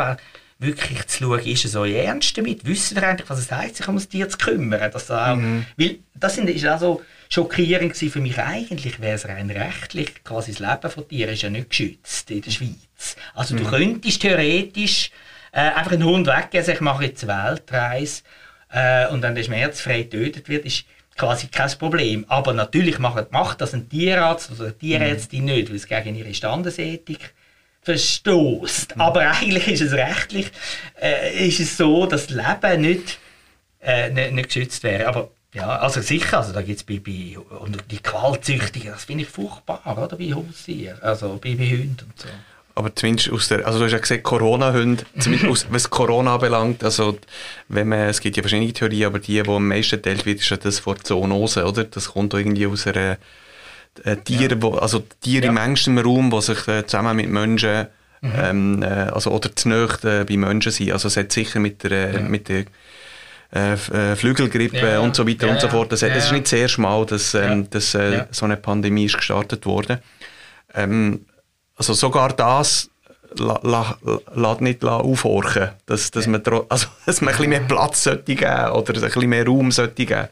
wirklich zu schauen, ist es euch ernst damit? Wissen ihr eigentlich, was es heisst, sich um das Tier zu kümmern? Dass da auch, Weil das sind, ist auch so schockierend für mich. Eigentlich wäre es rein rechtlich, quasi das Leben von Tieren ist ja nicht geschützt in der Schweiz. Also du könntest theoretisch äh, einfach einen Hund weggeben, sagen, ich mache jetzt eine Weltreise äh, und dann der schmerzfrei getötet wird, ist quasi kein Problem. Aber natürlich macht, macht das ein Tierarzt oder eine Tierärztin mhm. nicht, weil es gegen ihre Standesethik verstoßt. Mhm. Aber eigentlich ist es rechtlich äh, ist es so, dass das Leben nicht, äh, nicht, nicht geschützt wäre. Aber ja, also sicher, also da gibt es bei, bei und die Qualzüchtigen, das finde ich furchtbar, oder, bei Haustieren, also bei, bei Hunden und so aber zumindest aus der, also du hast ja gesagt, Corona-Hunde, zumindest was Corona belangt, also wenn man, es gibt ja verschiedene Theorien, aber die, die am meisten teilt wird, ist ja das vor Zoonose, oder? Das kommt irgendwie aus einer äh, Tiere, ja. wo, also Tiere ja. im engsten Raum, die sich äh, zusammen mit Menschen, mhm. ähm, äh, also oder zu nahe äh, bei Menschen sind, also es hat sicher mit der, ja. mit der äh, äh, Flügelgrippe und so weiter und so fort, das, das ist nicht das erste Mal, dass, ähm, dass äh, so eine Pandemie ist gestartet wurde. Ähm, also sogar das lässt la, la, nicht aufhorchen, dass, dass, man, also, dass man ein bisschen mehr Platz sollte geben oder ein bisschen mehr Raum sollte geben.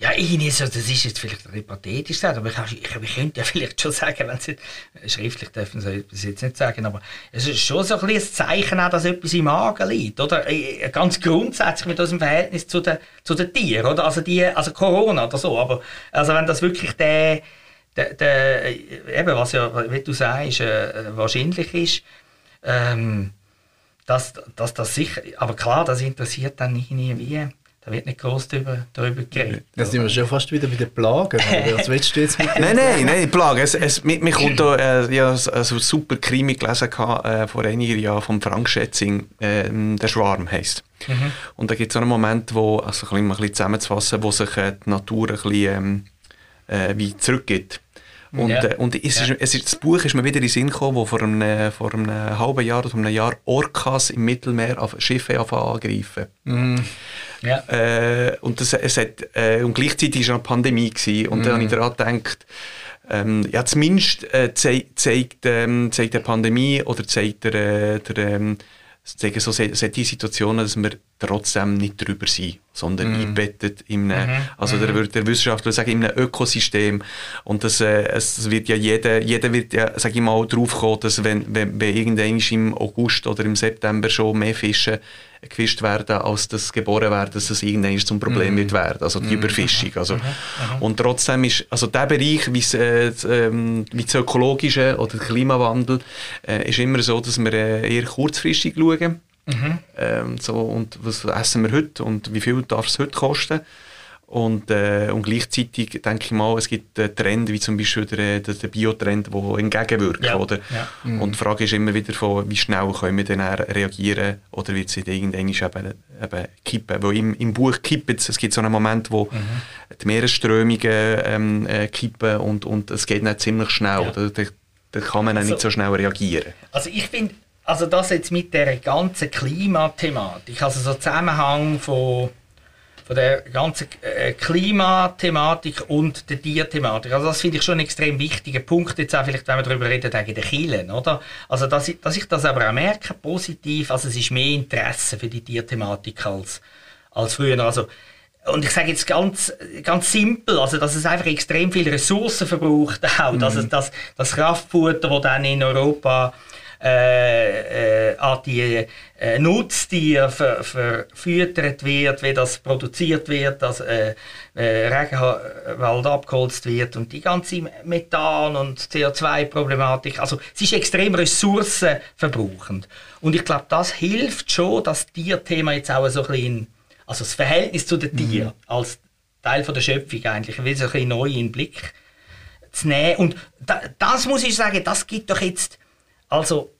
Ja, irgendwie so, das ist jetzt vielleicht ein pathetisch aber ich, ich, ich könnte ja vielleicht schon sagen, wenn sie schriftlich dürfen sie das jetzt nicht sagen, aber es ist schon so ein, ein Zeichen auch, dass etwas im Magen liegt, oder? Äh, ganz grundsätzlich mit unserem Verhältnis zu den, zu den Tieren, oder? Also die, also Corona oder so, aber also wenn das wirklich der der, der, eben, was ja, wie du sagst, äh, wahrscheinlich ist, ähm, dass, dass das sicher, aber klar, das interessiert dann nie wie. Da wird nicht groß darüber, darüber geredet. Da sind wir schon fast wieder bei den Plagen. Was willst du jetzt mit Nein, nein, nein, Plagen. Es, es, mir, mir kommt da, äh, ja, also super Krimi gelesen äh, vor einigen Jahren vom Frank Schätzing, äh, «Der Schwarm» heisst. Mhm. Und da gibt es so einen Moment, wo, also ein bisschen, ein bisschen zusammenzufassen, wo sich äh, die Natur ein bisschen ähm, äh, wie zurückgeht. Und, ja. äh, und es ja. ist, es ist, das Buch ist mir wieder in den Sinn gekommen, wo vor einem, vor einem halben Jahr oder vor einem Jahr Orcas im Mittelmeer auf Schiffe angreifen. Mm. Ja. Äh, und, das, es hat, äh, und gleichzeitig war es eine Pandemie. Gewesen, und mm. dann habe ich mhm. daran gedacht, ähm, ja, zumindest äh, zeigt, zeigt, ähm, zeigt die Pandemie oder zeigt der, äh, der, ähm, sagen so, solche Situationen, dass wir trotzdem nicht drüber sind, sondern mm. einbettet in einem, mm also der, mhm. der Wissenschaftler sagen, in einem Ökosystem. Und das, äh, es wird ja jeder, jeder wird ja, sag ich mal, drauf kommen, dass wenn, wenn, wenn irgendwann im August oder im September schon mehr Fische gefischt werden, als das geboren werden, dass es irgendwann zum Problem mm. wird werden, also die mm. Überfischung. Also. Mm Und trotzdem ist, also der Bereich, wie, äh, ähm, wie das Ökologische oder der Klimawandel, äh, ist immer so, dass wir äh, eher kurzfristig schauen. Mhm. Ähm, so, und was essen wir heute und wie viel darf es heute kosten? Und, äh, und gleichzeitig denke ich mal, es gibt einen Trend, wie zum Beispiel der, der, der Biotrend, der entgegenwirkt. Ja. Oder? Ja. Mhm. Und die Frage ist immer wieder, von, wie schnell können wir dann reagieren oder wird es irgendwann eben, eben kippen. Weil im, im Buch kippt es, es gibt so einen Moment, wo mhm. die Meeresströmungen ähm, äh, kippen und, und es geht nicht ziemlich schnell. Ja. Da, da, da, kann man also, nicht so schnell reagieren. Also ich finde, also das jetzt mit der ganzen Klimathematik, also so Zusammenhang von von der ganzen äh, Klimathematik und der Tierthematik. Also das finde ich schon einen extrem wichtigen Punkt, jetzt auch vielleicht, wenn wir darüber reden, wegen der Kielen, oder? Also, dass ich, dass ich das aber auch merke, positiv, also es ist mehr Interesse für die Tierthematik als, als früher. Also, und ich sage jetzt ganz, ganz simpel, also dass es einfach extrem viele Ressourcen verbraucht auch, mhm. dass es das, das Kraftfutter, das dann in Europa äh, äh, an die äh, Nutztiere ver, verfüttert wird, wie das produziert wird, dass äh, äh, Regenwald abgeholzt wird und die ganze Methan- und CO2-Problematik. Also es ist extrem ressourcenverbrauchend. Und ich glaube, das hilft schon, dass das Tierthema jetzt auch so ein bisschen, also das Verhältnis zu den mhm. Tieren mhm. als Teil von der Schöpfung eigentlich, ein bisschen neu in den Blick zu nehmen. Und da, das muss ich sagen, das gibt doch jetzt also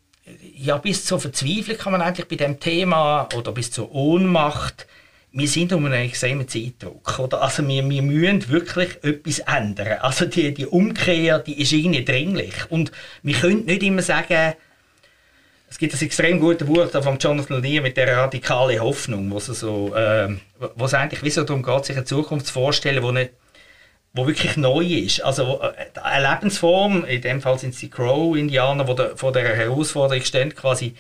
ja, bis zur Verzweiflung kann man eigentlich bei dem Thema oder bis zur Ohnmacht, wir sind um einen extremen Zeitdruck. Oder? Also wir, wir müssen wirklich etwas ändern. Also die, die Umkehr, die ist irgendwie dringlich. Und wir können nicht immer sagen, es gibt ein extrem gutes Buch von Jonathan Lear mit der radikalen Hoffnung, wo es, so, äh, wo es eigentlich wie so darum geht, sich eine Zukunft zu vorstellen, wo nicht wo wirklich neu ist. Also äh, eine Lebensform, in dem Fall sind es die Crow-Indianer, die vor der Herausforderung stehen, quasi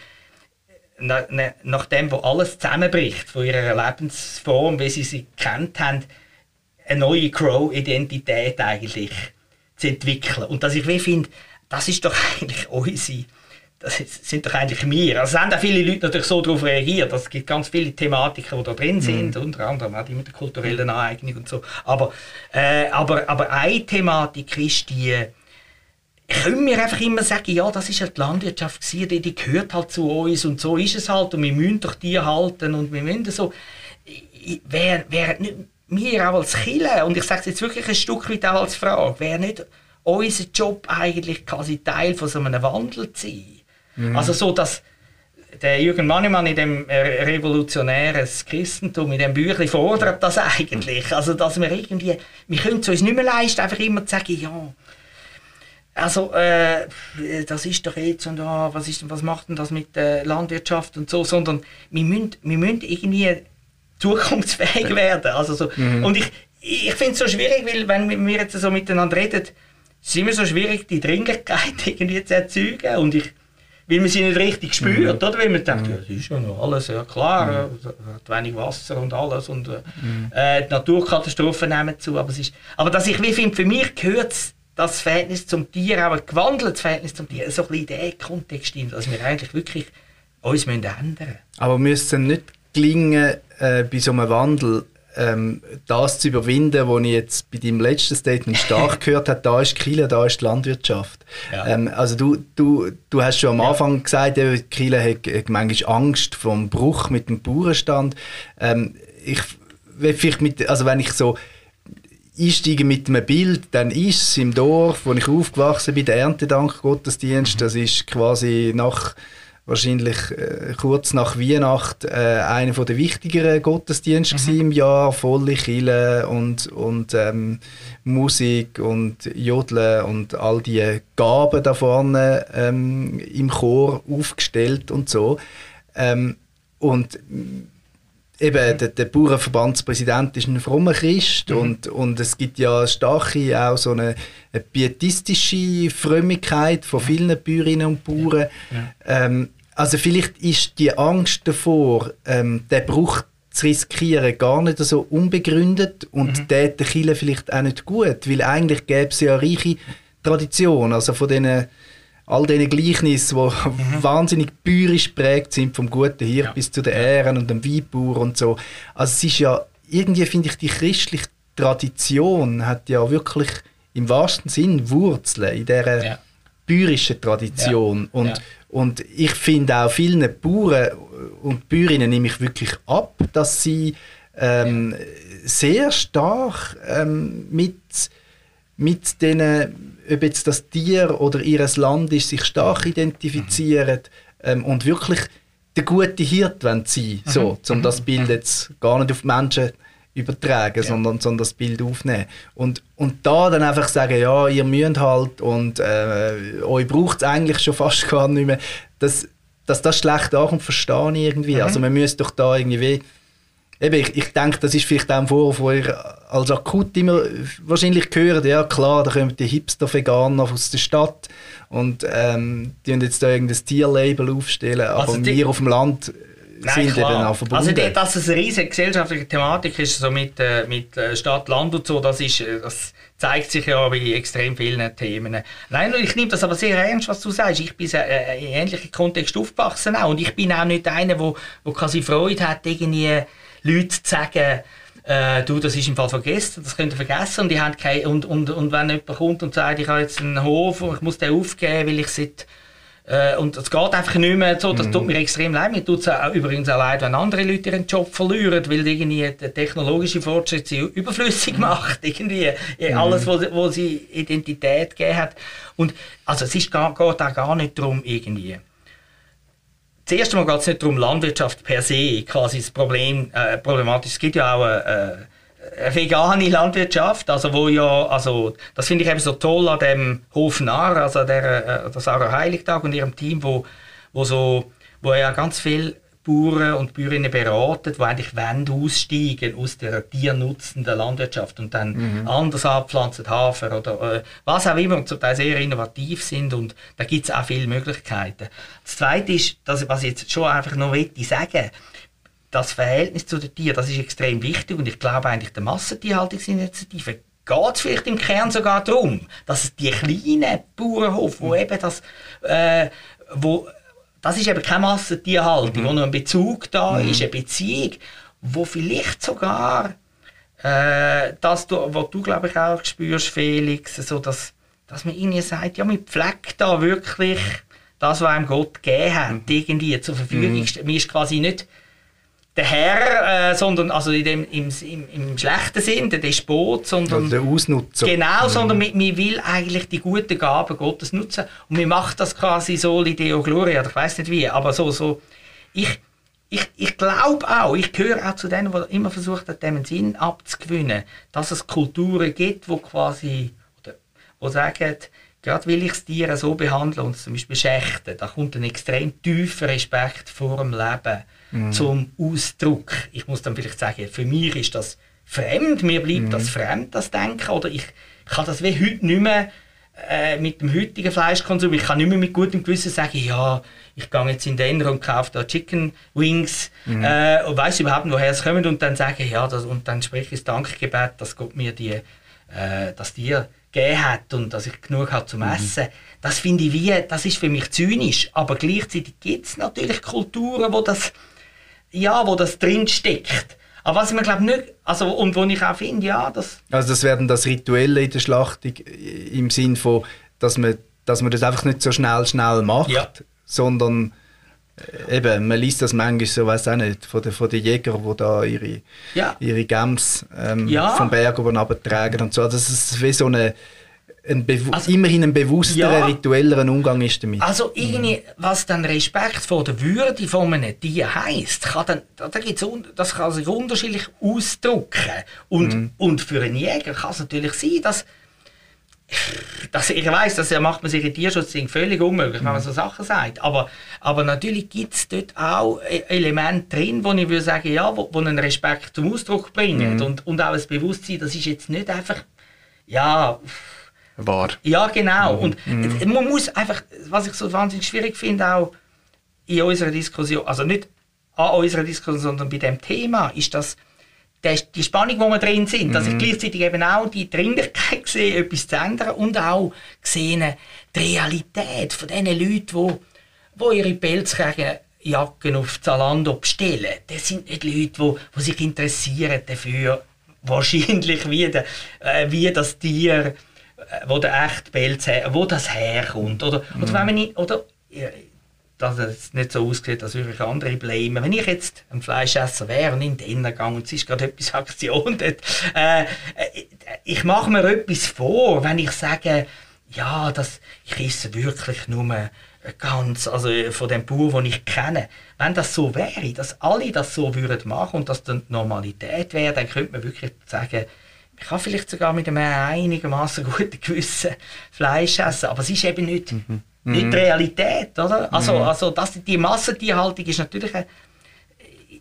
na, na, nach dem, wo alles zusammenbricht von ihrer Lebensform, wie sie sie kennt haben, eine neue Crow-Identität eigentlich zu entwickeln. Und dass ich wie finde, das ist doch eigentlich unsere das sind doch eigentlich wir. Also haben auch viele Leute natürlich so darauf reagiert. Es gibt ganz viele Thematiken, die da drin sind, mhm. unter anderem auch die mit der kulturellen Aneignung und so. Aber, äh, aber, aber eine Thematik ist die, können wir einfach immer sagen, ja, das ist halt die Landwirtschaft gewesen, die, die gehört halt zu uns und so ist es halt und wir müssen doch die halten und wir müssen so. Wäre wär nicht wir auch als Killer und ich sage es jetzt wirklich ein Stück weit auch als Frage, wäre nicht unser Job eigentlich quasi Teil von so einem Wandel zu sein? Mhm. Also so, dass der Jürgen Mannemann in dem äh, revolutionären Christentum, in dem Büchlein fordert das eigentlich. Also, dass wir irgendwie, wir können es uns nicht mehr leisten, einfach immer zu sagen, ja, also, äh, das ist doch jetzt und oh, was, ist, was macht denn das mit der Landwirtschaft und so, sondern wir müssen, wir müssen irgendwie zukunftsfähig werden. Also so, mhm. Und ich, ich finde es so schwierig, weil wenn wir jetzt so miteinander reden, ist es immer so schwierig, die Dringlichkeit irgendwie zu erzeugen. Und ich, weil man sie nicht richtig spürt, mhm. oder? Weil man denkt, ja, das ist ja noch alles ja klar, mhm. hat wenig Wasser und alles und äh, mhm. äh, die Naturkatastrophen nehmen zu, aber es ist, aber dass ich wie finde, für mich gehört das Verhältnis zum Tier, auch ein gewandeltes Verhältnis zum Tier, so ein bisschen in den Kontext dass wir eigentlich wirklich uns ändern müssen. Aber müsste es nicht gelingen, äh, bei so einem Wandel ähm, das zu überwinden, was ich jetzt bei deinem letzten Statement stark gehört habe, da ist Kiel, da ist die Landwirtschaft. Ja. Ähm, also du, du, du hast schon am ja. Anfang gesagt, Kiel hat, hat manchmal Angst vor dem Bruch mit dem Bauernstand. Ähm, ich, vielleicht mit, also wenn ich so einsteige mit einem Bild, dann ist es im Dorf, wo ich aufgewachsen bin, der Erntedank Gottesdienst, das ist quasi nach wahrscheinlich äh, kurz nach Weihnachten äh, einer der wichtigeren Gottesdienste mhm. im Jahr, volle Kille und, und ähm, Musik und Jodeln und all die Gaben da vorne ähm, im Chor aufgestellt und so. Ähm, und eben der, der Bauernverbandspräsident ist ein frommer Christ mhm. und, und es gibt ja starke auch so eine, eine pietistische Frömmigkeit von vielen Bäuerinnen und Bauern. Ja. Ähm, also vielleicht ist die Angst davor, ähm, den Bruch zu riskieren, gar nicht so unbegründet und mhm. der Kirche vielleicht auch nicht gut, weil eigentlich gäbe es ja eine reiche Tradition, also von denen all diesen Gleichnissen, die mhm. wahnsinnig bäuerisch prägt sind, vom guten Hirt ja. bis zu den Ehren und dem Weinbauer und so. Also es ist ja, irgendwie finde ich, die christliche Tradition hat ja wirklich im wahrsten Sinn Wurzeln in dieser ja. bäuerischen Tradition. Ja. Und, ja. und ich finde auch vielen Bauern und Bäuerinnen nehme ich wirklich ab, dass sie ähm, sehr stark ähm, mit, mit diesen ob jetzt das Tier oder ihr Land ist, sich stark identifizieren ähm, und wirklich der gute Hirt sein wollen, mhm. so, um das mhm. Bild jetzt gar nicht auf Menschen übertragen, ja. sondern, sondern das Bild aufnehmen. Und, und da dann einfach sagen, ja, ihr müsst halt und äh, euch braucht es eigentlich schon fast gar nicht mehr, dass, dass das schlecht ankommt, verstehe ich irgendwie. Mhm. Also man müsste doch da irgendwie Eben, ich, ich denke, das ist vielleicht auch ein Vorwurf, wo ihr als akut immer wahrscheinlich gehört, ja klar, da kommen die Hipster-Veganer aus der Stadt und ähm, die jetzt da irgendein Tierlabel aufstellen, aber also wir auf dem Land Nein, sind klar. eben auch verbunden. Also, dass es eine riesige gesellschaftliche Thematik ist, so mit, äh, mit äh, Stadt, Land und so, das, ist, äh, das zeigt sich ja bei extrem vielen Themen. Nein, ich nehme das aber sehr ernst, was du sagst. Ich bin äh, in ähnlichen Kontext aufgewachsen auch und ich bin auch nicht einer, der quasi Freude hat, irgendwie Leute zu sagen, äh, du, das ist im Fall vergessen, das könnt ihr vergessen und, die haben keine, und, und, und wenn jemand kommt und sagt, ich habe jetzt einen Hof und ich muss den aufgeben, weil ich seit äh, und es geht einfach nicht mehr so, das mhm. tut mir extrem leid. Mir tut es übrigens auch leid, wenn andere Leute ihren Job verlieren, weil irgendwie der technologische Fortschritt sie überflüssig macht. Irgendwie mhm. alles, wo, wo sie Identität gegeben hat. Und also es ist, geht auch gar nicht darum, irgendwie zuerst einmal geht es nicht darum, Landwirtschaft per se quasi das Problem, äh, problematisch. Es gibt ja auch eine, eine vegane Landwirtschaft, also wo ja, also das finde ich eben so toll an dem Hof Narr, also der, äh, der Sarah Heiligtag und ihrem Team, wo, wo so, wo ja ganz viel Bauern und Bäuerinnen beraten, die eigentlich wollen aussteigen aus der tiernutzenden Landwirtschaft und dann mhm. anders anpflanzen, Hafer oder äh, was auch immer, und zum Teil sehr innovativ sind und da gibt es auch viele Möglichkeiten. Das Zweite ist, dass, was ich jetzt schon einfach noch sagen das Verhältnis zu den Tieren, das ist extrem wichtig und ich glaube eigentlich der Massentierhaltungsinitiative geht es vielleicht im Kern sogar darum, dass es die kleinen Bauernhof, wo eben das, äh, wo, das ist eben keine Massentierhaltung, mhm. wo noch ein Bezug da mhm. ist, eine Beziehung, wo vielleicht sogar äh, das, was du glaube ich auch spürst, Felix, so dass, dass man ihnen sagt, ja, wir pflegt da wirklich das, was einem Gott gegeben hat, mhm. irgendwie zur Verfügung. Mhm. Man ist quasi nicht der Herr, äh, sondern also in dem, im, im, im schlechten Sinn, der Despot, sondern also der Ausnutzer. Genau, mhm. sondern man, man, will eigentlich die guten Gaben Gottes nutzen und man macht das quasi so Deo Gloria, ich weiß nicht wie, aber so so. Ich, ich, ich glaube auch, ich gehöre auch zu denen, die immer versucht haben, dem Sinn abzugewinnen, dass es Kulturen gibt, wo quasi, oder, wo sagen, gerade will ich das Tier so behandeln und zum Beispiel schächten, da kommt ein extrem tiefer Respekt vor dem Leben mm. zum Ausdruck. Ich muss dann vielleicht sagen, für mich ist das fremd, mir bleibt mm. das fremd, das Denken, oder ich kann das wie heute nicht mehr äh, mit dem heutigen Fleischkonsum, ich kann nicht mehr mit gutem Gewissen sagen, ja, ich gehe jetzt in den und kaufe da Chicken Wings mm. äh, und weiß überhaupt nicht, woher es kommt und dann sage, ja, das, und dann spreche ich das Dankgebet, dass Gott mir die, äh, das Tier gegeben hat und dass ich genug habe zum mhm. Essen. Das finde ich wie, das ist für mich zynisch, aber gleichzeitig gibt es natürlich Kulturen, wo das ja, wo das drin steckt. Aber was ich mir glaube nicht, also und wo ich auch finde, ja, das... Also das werden das Rituelle in der Schlachtung im Sinn von, dass man, dass man das einfach nicht so schnell, schnell macht, ja. sondern äh, eben, man liest das manchmal so, weiß auch nicht, von den, von den Jägern, die da ihre, ja. ihre Gams ähm, ja. vom Berg oben tragen und so. Also das ist wie so eine ein also, immerhin ein bewussterer, ja, ritueller Umgang ist damit. Also irgendwie, was dann Respekt vor der Würde von einem Tier heisst, kann dann, da gibt's, das kann sich unterschiedlich ausdrücken. Und, mhm. und für einen Jäger kann es natürlich sein, dass, dass ich weiß, dass er macht man sich in Tierschutz völlig unmöglich, wenn man so Sachen sagt. Aber, aber natürlich gibt es dort auch e-, Elemente drin, wo ich würde sagen, ja, wo, wo einen Respekt zum Ausdruck bringen. Mhm. Und, und auch ein Bewusstsein, das ist jetzt nicht einfach, ja, war. Ja, genau. Mhm. Und mhm. man muss einfach, was ich so wahnsinnig schwierig finde, auch in unserer Diskussion, also nicht an unserer Diskussion, sondern bei dem Thema, ist das die Spannung, wo wir drin sind, mhm. dass ich gleichzeitig eben auch die Dringlichkeit sehe, etwas zu ändern und auch sehe die Realität von den Leuten, die, die ihre Pelzjacken auf Zalando bestellen. Das sind nicht Leute, die, die sich interessieren dafür, wahrscheinlich wie, de, äh, wie das Tier wo der echte Pelz her, wo das herkommt. Oder, mhm. oder wenn man nicht, oder, dass es nicht so aussieht, als würde ich andere blamen. Wenn ich jetzt ein Fleischesser wäre und in den Gang und es ist gerade etwas Aktion dort, äh, äh, ich mache mir etwas vor, wenn ich sage, ja, das, ich esse wirklich nur ganz, also von dem Bauer, den ich kenne. Wenn das so wäre, dass alle das so würden machen und das dann die Normalität wäre, dann könnte man wirklich sagen, ich kann vielleicht sogar mit einem einigermaßen guten Gewissen Fleisch essen, aber es ist eben nicht, mhm. nicht die Realität, oder? Also, mhm. also das, die Massentierhaltung ist natürlich eine,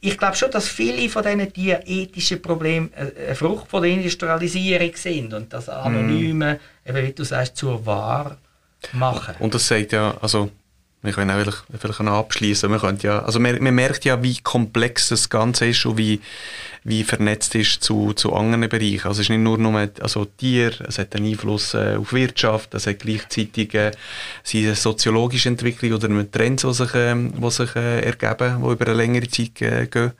ich glaube schon, dass viele von diesen tierethischen Problemen eine Frucht von der Industrialisierung sind und das Anonyme, mm. eben wie du sagst, zur Wahr machen. Und das sagt ja, also wir können auch vielleicht, vielleicht noch abschließen. Man, ja, also man, man, merkt ja, wie komplex das Ganze ist und wie, wie vernetzt ist zu, zu anderen Bereichen. Also es ist nicht nur, nur also Tier, es hat einen Einfluss äh, auf Wirtschaft, es hat gleichzeitig äh, eine soziologische Entwicklung oder Trends, die sich, äh, die sich äh, ergeben, die über eine längere Zeit äh, gehen.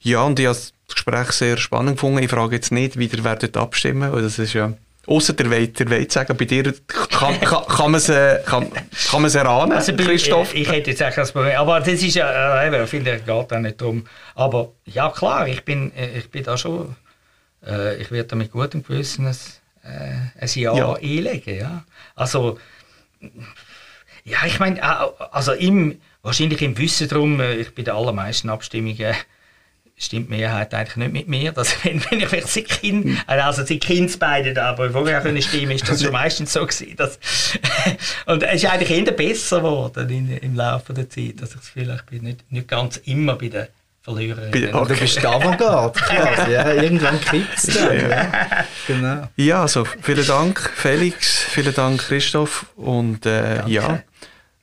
Ja, und ich habe das Gespräch sehr spannend gefunden. Ich frage jetzt nicht, wie ihr werdet abstimmen, weil das ist ja Außer der Weit, der sagen, bei dir kann, kann, kann man es äh, kann, kann erahnen, also Christoph? Ich, ich hätte jetzt das Problem, aber das ist ja, äh, ich finde, es geht auch nicht darum. Aber ja klar, ich bin, äh, ich bin da schon, äh, ich werde da mit gutem Gewissen ein, äh, ein Ja, ja. einlegen. Ja. Also, ja, ich meine, also im, wahrscheinlich im Wissen darum, äh, ich bei den allermeisten Abstimmungen stimmt die Mehrheit eigentlich nicht mit mir. Dass, wenn, wenn ich vielleicht sie Kind, hm. also sie Kind beide da, aber vorher können stimmen, ist das schon meistens so gewesen. Dass, und es ist eigentlich eher besser geworden in, im Laufe der Zeit, dass ich das Gefühl ich bin nicht, nicht ganz immer bei den Verlierern. Okay. Du bist Avantgarde quasi, ja. Irgendwann kriegt es dann. Ja. Genau. Ja, also vielen Dank Felix, vielen Dank Christoph und äh, ja,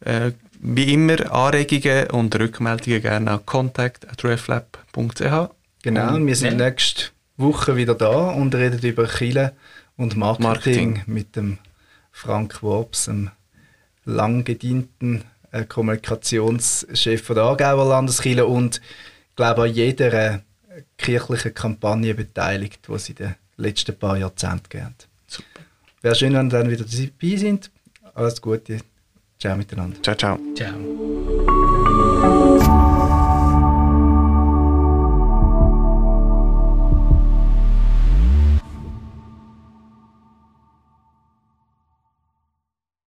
äh, wie immer Anregungen und Rückmeldungen gerne an contact.reflab.ch. Genau, wir sind Ja. nächste Woche wieder da und reden über Chile und Marketing, Marketing. mit dem Frank Worps, einem lang gedienten äh, Kommunikationschef von der Aargauer Landeskirche und ich glaube an jeder äh, kirchlichen Kampagne beteiligt, die es in den letzten paar Jahrzehnten gegeben. Wäre schön, wenn ihr dann wieder dabei sind. Alles Gute. Ciao miteinander. Ciao, ciao. Ciao.